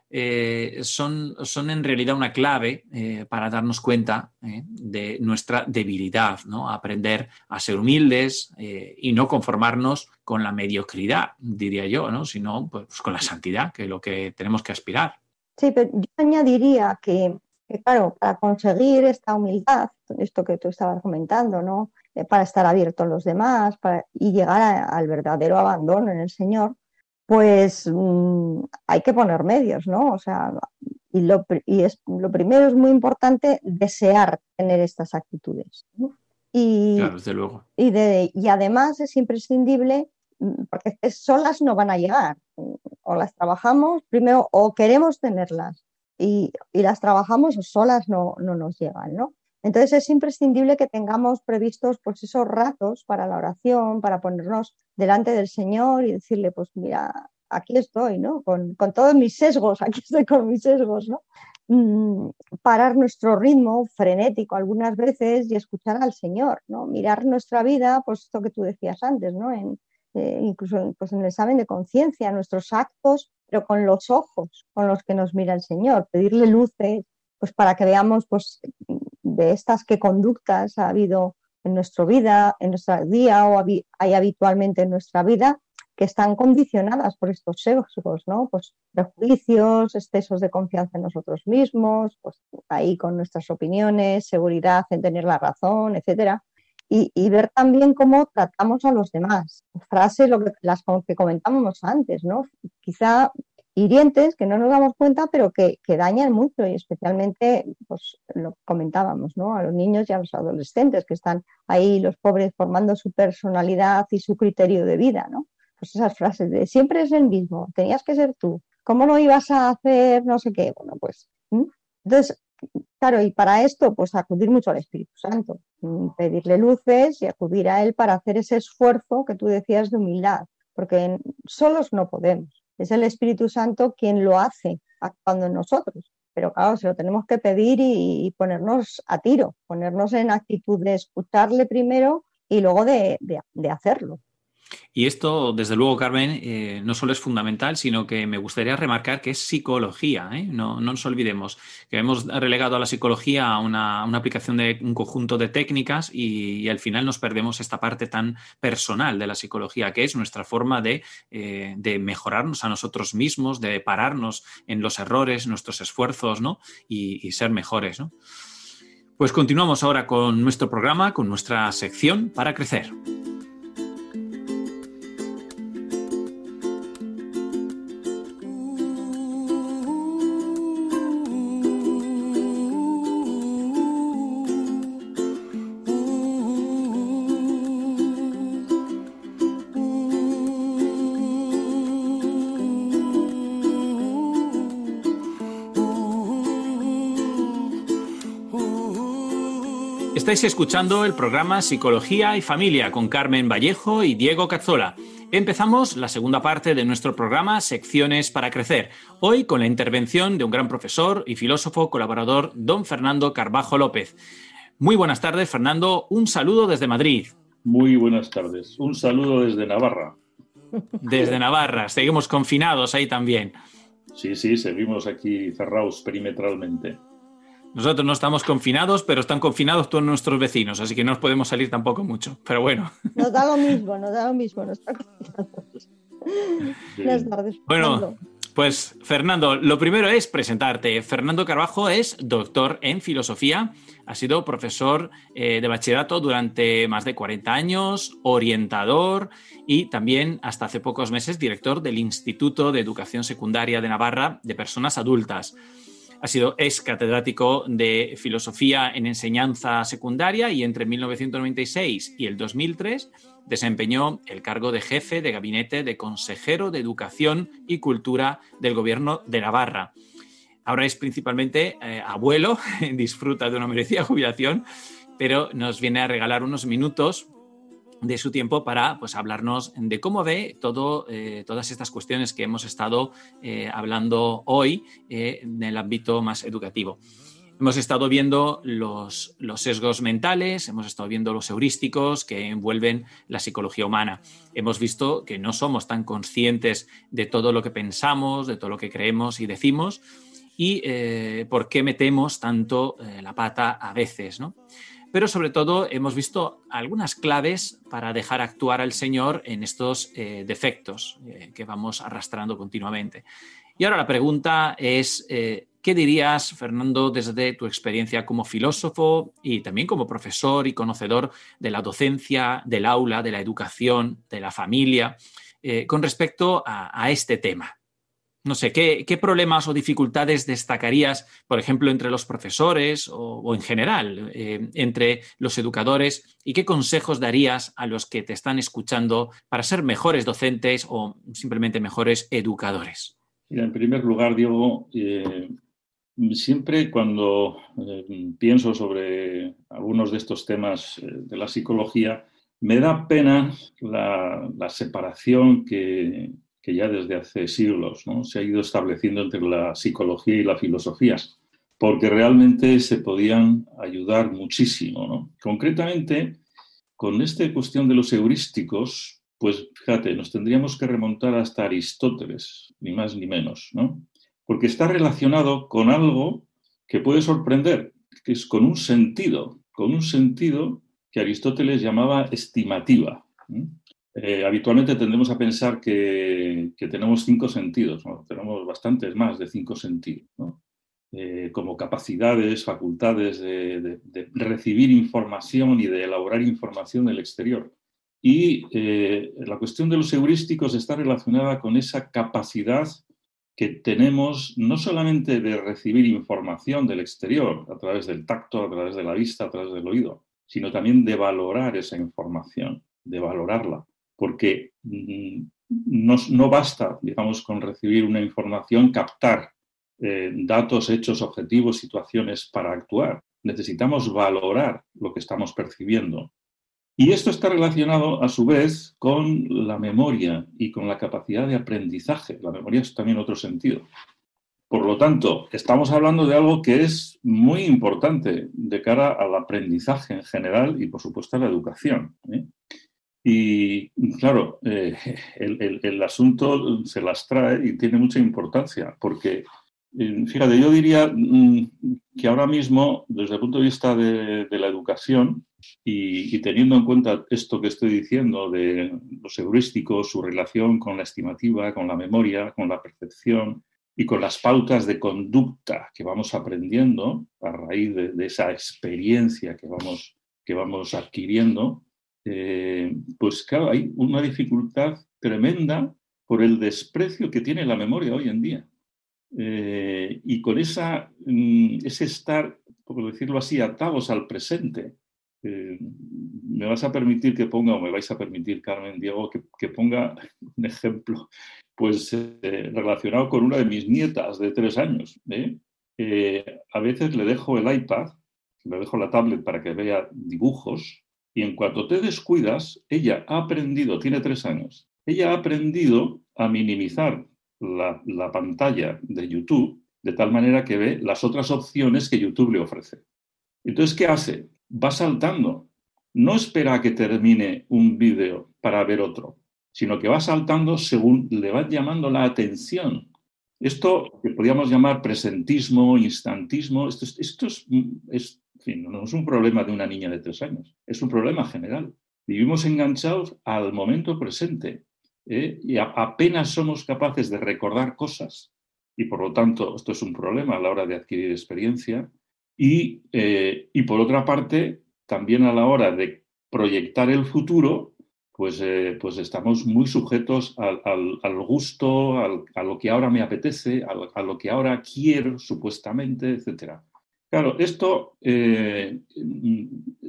eh, son, son, en realidad una clave eh, para darnos cuenta eh, de nuestra debilidad, ¿no? aprender a ser humildes eh, y no conformarnos con la mediocridad, diría yo, ¿no? sino pues, con la santidad, que es lo que tenemos que aspirar. Sí, pero yo añadiría que que claro, para conseguir esta humildad, esto que tú estabas comentando, ¿no? Eh, para estar abierto a los demás para, y llegar a- al verdadero abandono en el Señor, pues mm, hay que poner medios, ¿no? O sea, y, lo, pri- y es, lo primero es muy importante desear tener estas actitudes. ¿no? Y, Claro, desde luego. y, de- y además es imprescindible, mm, porque solas no van a llegar. O las trabajamos primero o queremos tenerlas y, y las trabajamos o solas no, no nos llegan, ¿no? Entonces es imprescindible que tengamos previstos pues esos ratos para la oración, para ponernos delante del Señor y decirle, pues mira, aquí estoy, ¿no? Con, con todos mis sesgos, aquí estoy con mis sesgos, ¿no? Mm, parar nuestro ritmo frenético algunas veces y escuchar al Señor, ¿no? Mirar nuestra vida, pues esto que tú decías antes, ¿no? En, eh, incluso en, pues en el examen de conciencia, nuestros actos, pero con los ojos con los que nos mira el Señor, pedirle luces, pues para que veamos, pues, de estas qué conductas ha habido en nuestra vida, en nuestro día o hay habitualmente en nuestra vida que están condicionadas por estos sesgos, ¿no? Pues prejuicios, excesos de confianza en nosotros mismos, pues ahí con nuestras opiniones, seguridad en tener la razón, etcétera. Y, y ver también cómo tratamos a los demás. Frases, lo que, las que comentábamos antes, ¿no? Quizá hirientes que no nos damos cuenta, pero que, que dañan mucho y especialmente, pues lo comentábamos, ¿no? A los niños y a los adolescentes que están ahí, los pobres, formando su personalidad y su criterio de vida, ¿no? Pues esas frases de siempre es el mismo, tenías que ser tú, ¿cómo lo ibas a hacer? No sé qué. Bueno, pues. Entonces, claro, y para esto, pues acudir mucho al Espíritu Santo, mm, pedirle luces y acudir a Él para hacer ese esfuerzo que tú decías de humildad, porque solos no podemos. Es el Espíritu Santo quien lo hace actuando en nosotros. Pero claro, se lo tenemos que pedir y, ponernos a tiro, ponernos en actitud de escucharle primero y luego de- de hacerlo. Y esto, desde luego, Carmen, eh, no solo es fundamental, sino que me gustaría remarcar que es psicología. ¿eh? No, no nos olvidemos que hemos relegado a la psicología a una, una aplicación de un conjunto de técnicas y, al final nos perdemos esta parte tan personal de la psicología, que es nuestra forma de, eh, de mejorarnos a nosotros mismos, de pararnos en los errores, nuestros esfuerzos ¿no? y, y ser mejores. ¿no? Pues continuamos ahora con nuestro programa, con nuestra sección para crecer. Estáis escuchando el programa Psicología y Familia con Carmen Vallejo y Diego Cazzola. Empezamos la segunda parte de nuestro programa Secciones para Crecer, hoy con la intervención de un gran profesor y filósofo colaborador, don Fernando Carbajo López. Muy buenas tardes, Fernando. Un saludo desde Madrid, Muy buenas tardes. Un saludo desde Navarra. desde Navarra. Seguimos confinados ahí también. Sí, sí, seguimos aquí cerrados perimetralmente. Nosotros no estamos confinados, pero están confinados todos nuestros vecinos, así que no os podemos salir tampoco mucho. Pero bueno. Nos da lo mismo, nos da lo mismo. Nos está tardes. Bueno. Pues Fernando, lo primero es presentarte. Fernando Carbajo es doctor en filosofía, ha sido profesor eh, de bachillerato durante más de 40 años, orientador y también hasta hace pocos meses director del Instituto de Educación Secundaria de Navarra de Personas Adultas. Ha sido ex catedrático de filosofía en enseñanza secundaria y entre 1996 y el 2003 desempeñó el cargo de jefe de gabinete de consejero de Educación y Cultura del Gobierno de Navarra. Ahora es principalmente eh, abuelo, disfruta de una merecida jubilación, pero nos viene a regalar unos minutos de su tiempo para pues, hablarnos de cómo ve todo, eh, todas estas cuestiones que hemos estado eh, hablando hoy eh, en el ámbito más educativo. Hemos estado viendo los, los, sesgos mentales, hemos estado viendo los heurísticos que envuelven la psicología humana. Hemos visto que no somos tan conscientes de todo lo que pensamos, de todo lo que creemos y decimos y por qué metemos tanto la pata a veces, ¿no? Pero sobre todo hemos visto algunas claves para dejar actuar al Señor en estos eh, defectos que vamos arrastrando continuamente. Y ahora la pregunta es, ¿qué dirías, Fernando, desde tu experiencia como filósofo y también como profesor y conocedor de la docencia, del aula, de la educación, de la familia, eh, con respecto a este tema? No sé, ¿qué, problemas o dificultades destacarías, por ejemplo, entre los profesores o, en general, eh, entre los educadores? ¿Y qué consejos darías a los que te están escuchando para ser mejores docentes o simplemente mejores educadores? En primer lugar, Diego, eh, siempre cuando eh, pienso sobre algunos de estos temas de la psicología, me da pena la separación que, que ya desde hace siglos ¿no? se ha ido estableciendo entre la psicología y la filosofía, porque realmente se podían ayudar muchísimo. ¿no? Concretamente, con esta cuestión de los heurísticos, pues fíjate, nos tendríamos que remontar hasta Aristóteles, ni más ni menos, ¿no? porque está relacionado con algo que puede sorprender, que es con un sentido, con un sentido que Aristóteles llamaba estimativa. Eh, habitualmente tendemos a pensar que, que tenemos cinco sentidos, tenemos bastantes más de cinco sentidos, eh, como capacidades, facultades de, de, de, recibir información y de elaborar información del exterior. Y eh, la cuestión de los heurísticos está relacionada con esa capacidad que tenemos no solamente de recibir información del exterior a través del tacto, a través de la vista, a través del oído, sino también de valorar esa información, de valorarla porque mm, no, no, basta, digamos, con recibir una información, captar eh, datos, hechos, objetivos, situaciones para actuar. Necesitamos valorar lo que estamos percibiendo. Y esto está relacionado, a su vez, con la memoria y con la capacidad de aprendizaje. La memoria es también otro sentido. Por lo tanto, estamos hablando de algo que es muy importante de cara al aprendizaje en general y, por supuesto, a la educación. ¿eh? Y claro, eh, el, el, asunto se las trae y tiene mucha importancia, porque, eh, fíjate, yo diría mm, que ahora mismo, desde el punto de vista de, de la educación, y, y, teniendo en cuenta esto que estoy diciendo de los heurísticos, su relación con la estimativa, con la memoria, con la percepción y con las pautas de conducta que vamos aprendiendo a raíz de, de esa experiencia que vamos, que vamos adquiriendo, eh, pues claro, hay una dificultad tremenda por el desprecio que tiene la memoria hoy en día. Eh, y con esa, mm, ese estar, por decirlo así, atados al presente, eh, me vas a permitir que ponga, o me vais a permitir, Carmen, Diego, que, ponga un ejemplo pues, relacionado con una de mis nietas de tres años. a veces le dejo el iPad, le dejo la tablet para que vea dibujos, y en cuanto te descuidas, ella ha aprendido, tiene tres años, ella ha aprendido a minimizar la, la, pantalla de YouTube de tal manera que ve las otras opciones que YouTube le ofrece. Entonces, ¿qué hace? Va saltando. No espera a que termine un vídeo para ver otro, sino que va saltando según le va llamando la atención. Esto que podríamos llamar presentismo, instantismo, esto, esto es, es no es un problema de una niña de tres años, es un problema general. Vivimos enganchados al momento presente ¿eh? y apenas somos capaces de recordar cosas y por lo tanto esto es un problema a la hora de adquirir experiencia y, eh, y por otra parte también a la hora de proyectar el futuro pues, eh, pues estamos muy sujetos al, al, al gusto, al, a lo que ahora me apetece, a lo que ahora quiero supuestamente, etcétera. Claro, esto eh,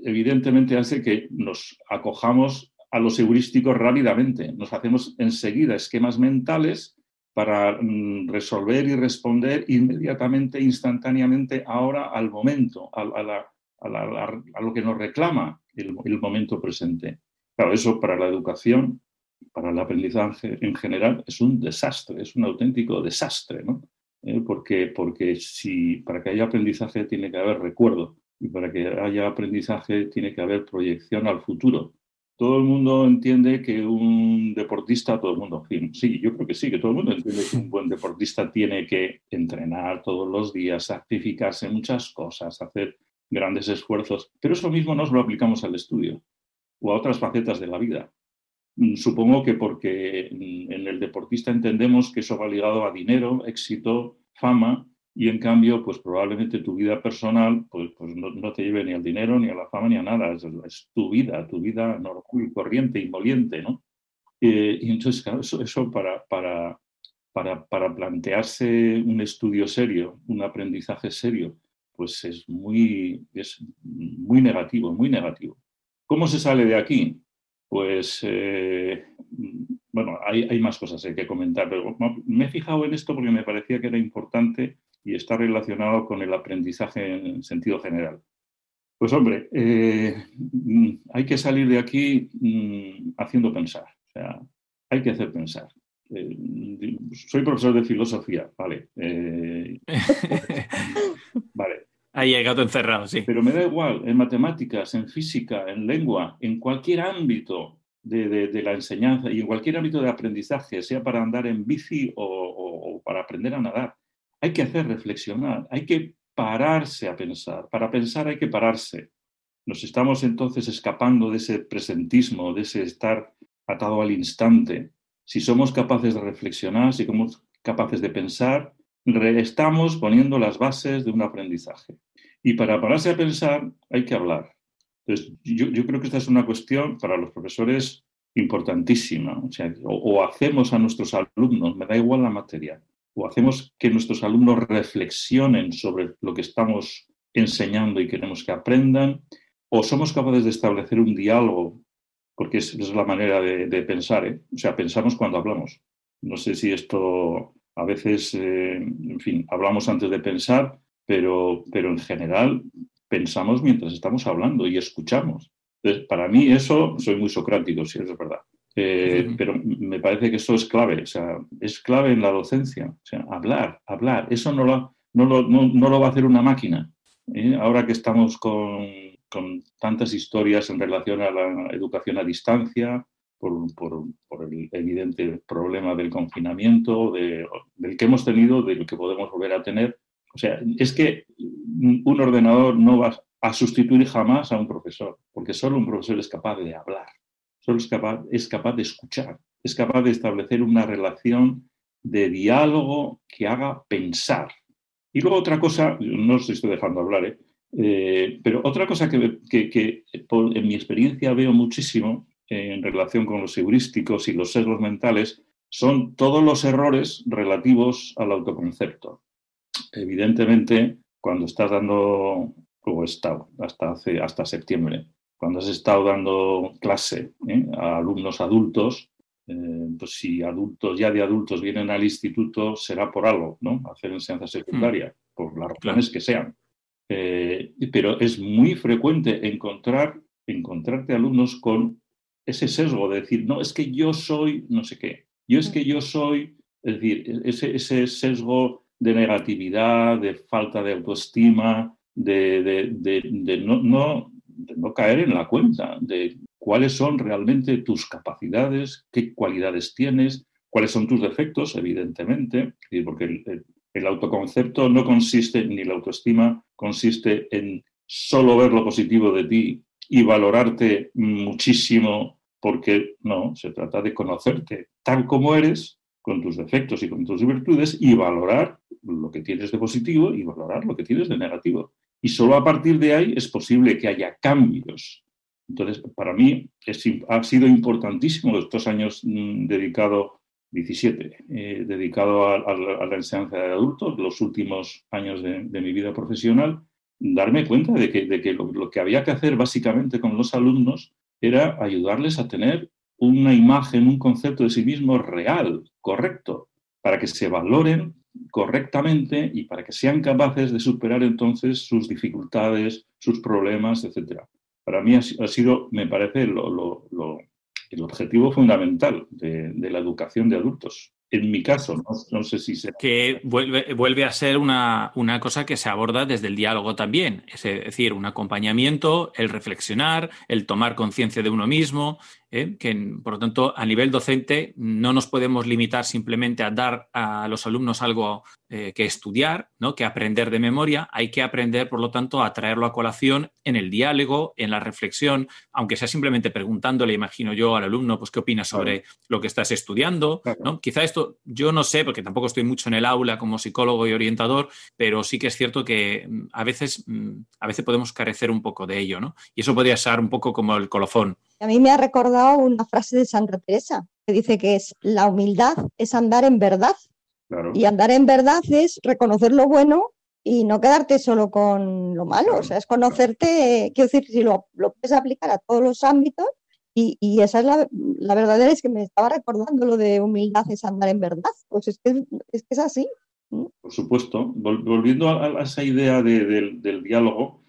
evidentemente hace que nos acojamos a los heurísticos rápidamente. Nos hacemos enseguida esquemas mentales para mm, resolver y responder inmediatamente, instantáneamente, ahora al momento, a lo que nos reclama el, el, momento presente. Claro, eso para la educación, para el aprendizaje en general, es un desastre, es un auténtico desastre, ¿no? ¿Eh? porque, porque si, para que haya aprendizaje tiene que haber recuerdo y para que haya aprendizaje tiene que haber proyección al futuro. Todo el mundo entiende que un deportista, todo el mundo, sí, yo creo que sí, que todo el mundo entiende que un buen deportista tiene que entrenar todos los días, sacrificarse muchas cosas, hacer grandes esfuerzos, pero eso mismo nos lo aplicamos al estudio o a otras facetas de la vida. Mm, supongo que porque en el deportista entendemos que eso va ligado a dinero, éxito, fama, y en cambio, pues probablemente tu vida personal pues, pues no, te lleve ni al dinero, ni a la fama, ni a nada. Es, tu vida, tu vida normal corriente y moliente, ¿no? Eh, y entonces, claro, eso, eso para, para, para, para plantearse un estudio serio, un aprendizaje serio, pues es muy, es muy negativo, muy negativo. ¿Cómo se sale de aquí? Pues, eh, bueno, hay, hay, más cosas hay que comentar, pero me he fijado en esto porque me parecía que era importante y está relacionado con el aprendizaje en sentido general. Pues hombre, eh, hay que salir de aquí mmm, haciendo pensar, o sea, hay que hacer pensar. Eh, soy profesor de filosofía, vale. Eh, vale. Ahí hay gato encerrado, sí. Pero me da igual, en matemáticas, en física, en lengua, en cualquier ámbito de, la enseñanza y en cualquier ámbito de aprendizaje, sea para andar en bici o, o para aprender a nadar, hay que hacer reflexionar, hay que pararse a pensar. Para pensar hay que pararse. Nos estamos entonces escapando de ese presentismo, de ese estar atado al instante. Si somos capaces de reflexionar, si somos capaces de pensar, estamos poniendo las bases de un aprendizaje. Y para pararse a pensar hay que hablar. Entonces, yo, yo creo que esta es una cuestión para los profesores importantísima. O, sea, o, o hacemos a nuestros alumnos, me da igual la materia, o hacemos que nuestros alumnos reflexionen sobre lo que estamos enseñando y queremos que aprendan, o somos capaces de establecer un diálogo, porque es, es la manera de, de pensar, ¿eh? o sea, pensamos cuando hablamos. No sé si esto a veces, eh, en fin, hablamos antes de pensar, pero, pero en general pensamos mientras estamos hablando y escuchamos. Entonces, para mí eso, soy muy socrático, si es verdad. Eh, pero me parece que eso es clave, o sea, es clave en la docencia, o sea, hablar, hablar, eso no lo, no lo, no, no lo va a hacer una máquina. ¿eh? Ahora que estamos con, con, tantas historias en relación a la educación a distancia, por, por, por el evidente problema del confinamiento, de, del que hemos tenido, del que podemos volver a tener, o sea, es que un ordenador no va a sustituir jamás a un profesor, porque solo un profesor es capaz de hablar solo es capaz, es capaz de escuchar, es capaz de establecer una relación de diálogo que haga pensar. Y luego otra cosa, no os estoy dejando hablar, ¿eh? Eh, pero otra cosa que, que, en mi experiencia veo muchísimo en relación con los heurísticos y los sesgos mentales son todos los errores relativos al autoconcepto. Evidentemente, cuando estás dando, o he estado hasta, hace, hasta septiembre, cuando has estado dando clase ¿eh? a alumnos adultos, eh, pues si adultos ya de adultos vienen al instituto, será por algo, ¿no? Hacer enseñanza secundaria, mm. por las razones que sean. Eh, pero es muy frecuente encontrar, encontrarte alumnos con ese sesgo de decir, no, es que yo soy no sé qué, yo es que yo soy, es decir, ese, ese sesgo de negatividad, de falta de autoestima, de, de, de, no, no, caer en la cuenta de cuáles son realmente tus capacidades, qué cualidades tienes, cuáles son tus defectos, evidentemente, porque el, el autoconcepto no consiste, ni la autoestima consiste en solo ver lo positivo de ti y valorarte muchísimo, porque no, se trata de conocerte tal como eres, con tus defectos y con tus virtudes, y valorar lo que tienes de positivo y valorar lo que tienes de negativo. Y solo a partir de ahí es posible que haya cambios. Entonces, para mí ha sido importantísimo estos años mmm, dedicado, 17, eh, dedicado a, la enseñanza de adultos, los últimos años de, mi vida profesional, darme cuenta de que, de que lo, que había que hacer básicamente con los alumnos era ayudarles a tener una imagen, un concepto de sí mismo real, correcto, para que se valoren correctamente y para que sean capaces de superar entonces sus dificultades, sus problemas, etc. Para mí ha, sido, me parece, lo, el objetivo fundamental de, la educación de adultos. En mi caso, no, no sé si se... Que vuelve, vuelve a ser una, una, cosa que se aborda desde el diálogo también, es decir, un acompañamiento, el reflexionar, el tomar conciencia de uno mismo, ¿eh? que por lo tanto a nivel docente no nos podemos limitar simplemente a dar a los alumnos algo eh, que estudiar, ¿no? que aprender de memoria, hay que aprender por lo tanto a traerlo a colación en el diálogo, en la reflexión, aunque sea simplemente preguntándole, imagino yo, al alumno, pues qué opina sobre lo que estás estudiando. ¿no? Quizá esto yo no sé, porque tampoco estoy mucho en el aula como psicólogo y orientador, pero sí que es cierto que mm, a veces, mm, a veces podemos carecer un poco de ello, ¿no? Y eso podría ser un poco como el colofón. A mí me ha recordado una frase de Santa Teresa que dice que es la humildad es andar en verdad. Claro. Y andar en verdad es reconocer lo bueno y no quedarte solo con lo malo. O sea, es conocerte, quiero decir, si lo, lo puedes aplicar a todos los ámbitos. Y, y esa es la, la, verdadera, es que me estaba recordando lo de humildad es andar en verdad. Pues es que es, que es así. Por supuesto. Vol volviendo a, a, esa idea de, de, del diálogo,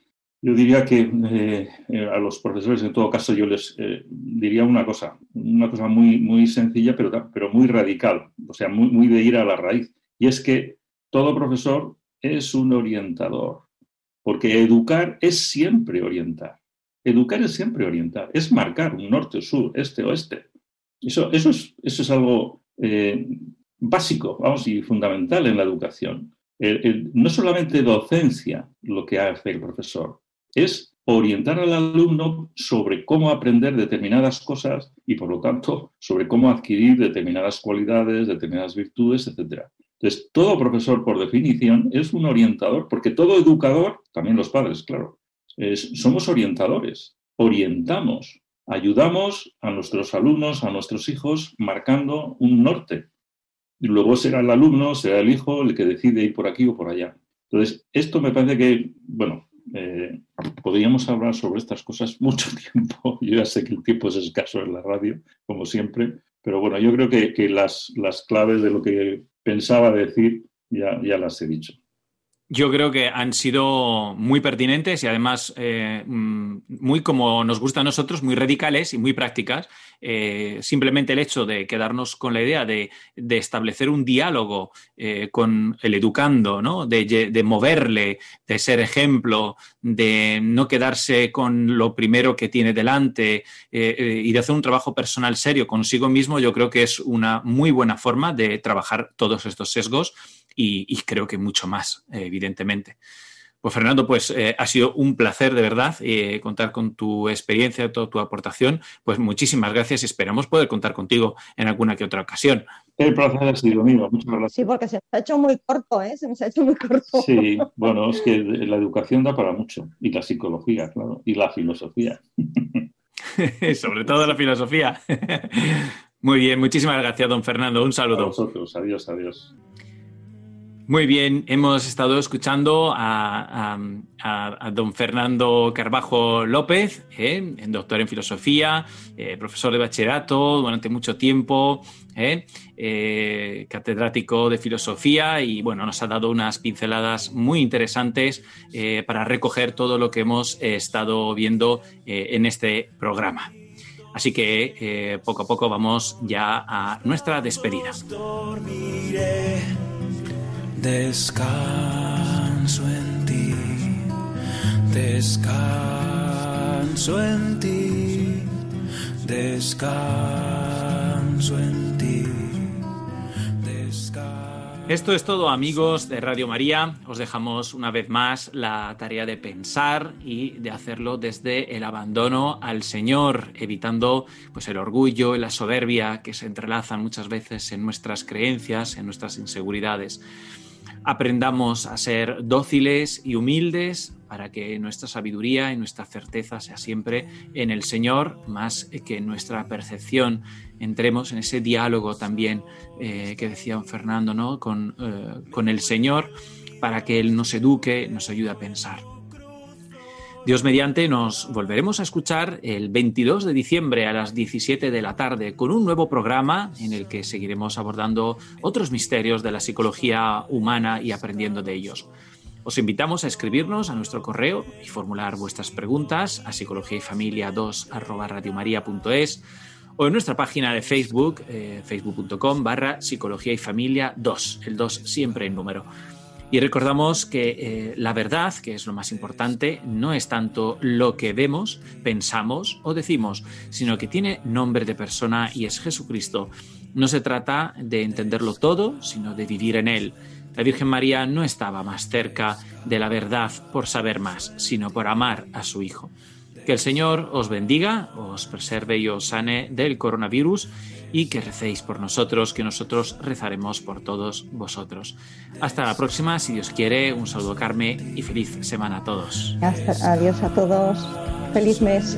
yo diría que eh, eh, a los profesores, en todo caso, yo les eh, diría una cosa, una cosa muy, muy sencilla, pero, pero muy radical, o sea, muy, muy de ir a la raíz. Y es que todo profesor es un orientador, porque educar es siempre orientar. Educar es siempre orientar, es marcar un norte, sur, este, oeste. Eso, eso, es, eso es algo básico, vamos, y fundamental en la educación. No solamente docencia lo que hace el profesor, es orientar al alumno sobre cómo aprender determinadas cosas y, por lo tanto, sobre cómo adquirir determinadas cualidades, determinadas virtudes, etc. Entonces, todo profesor, por definición, es un orientador, porque todo educador, también los padres, claro, somos orientadores, orientamos, ayudamos a nuestros alumnos, a nuestros hijos, marcando un norte. Y luego será el alumno, será el hijo el que decide ir por aquí o por allá. Entonces, esto me parece que, bueno, eh, podríamos hablar sobre estas cosas mucho tiempo. Yo ya sé que el tiempo es escaso en la radio, como siempre, pero bueno, yo creo que, que las, las, claves de lo que pensaba decir ya, ya las he dicho. Yo creo que han sido muy pertinentes y además eh, muy como nos gusta a nosotros, muy radicales y muy prácticas. Eh, simplemente el hecho de quedarnos con la idea de, establecer un diálogo eh, con el educando, ¿no? de, moverle, de ser ejemplo, de no quedarse con lo primero que tiene delante eh, y de hacer un trabajo personal serio consigo mismo, yo creo que es una muy buena forma de trabajar todos estos sesgos y, creo que mucho más, evidentemente. Pues Fernando, pues eh, ha sido un placer de verdad eh, contar con tu experiencia, toda tu aportación. Pues muchísimas gracias y esperamos poder contar contigo en alguna que otra ocasión. El placer ha sido mío, muchas gracias. Sí, porque se me ha hecho muy corto, ¿eh? Se me ha hecho muy corto. Sí, bueno, es que la educación da para mucho, y la psicología, claro, y la filosofía. Sobre todo la filosofía. Muy bien, muchísimas gracias, don Fernando. Un saludo. A vosotros, adiós, adiós. Muy bien, hemos estado escuchando a, a, don Fernando Carbajo López, ¿eh? doctor en filosofía, eh, profesor de bachillerato durante mucho tiempo, ¿eh? catedrático de filosofía y bueno, nos ha dado unas pinceladas muy interesantes para recoger todo lo que hemos estado viendo en este programa. Así que poco a poco vamos ya a nuestra despedida. Descanso en ti, descanso en ti, descanso en ti. Esto es todo amigos de Radio María. Os dejamos una vez más la tarea de pensar y de hacerlo desde el abandono al Señor, evitando pues el orgullo y la soberbia que se entrelazan muchas veces en nuestras creencias, en nuestras inseguridades aprendamos a ser dóciles y humildes para que nuestra sabiduría y nuestra certeza sea siempre en el Señor, más que en nuestra percepción. Entremos en ese diálogo también eh, que decía Fernando, ¿no? Con, eh, con el Señor, para que Él nos eduque, nos ayude a pensar. Dios mediante nos volveremos a escuchar el 22 de diciembre a las 17 de la tarde con un nuevo programa en el que seguiremos abordando otros misterios de la psicología humana y aprendiendo de ellos. Os invitamos a escribirnos a nuestro correo y formular vuestras preguntas a psicología y familia 2 o en nuestra página de Facebook, eh, facebook.com barra psicología y familia 2, el 2 siempre en número. Y recordamos que eh, la verdad, que es lo más importante, no es tanto lo que vemos, pensamos o decimos, sino que tiene nombre de persona y es Jesucristo. No se trata de entenderlo todo, sino de vivir en él. La Virgen María no estaba más cerca de la verdad por saber más, sino por amar a su Hijo. Que el Señor os bendiga, os preserve y os sane del coronavirus y que recéis por nosotros, que nosotros rezaremos por todos vosotros. Hasta la próxima, si Dios quiere, un saludo Carmen y feliz semana a todos. Hasta- adiós a todos. Feliz mes.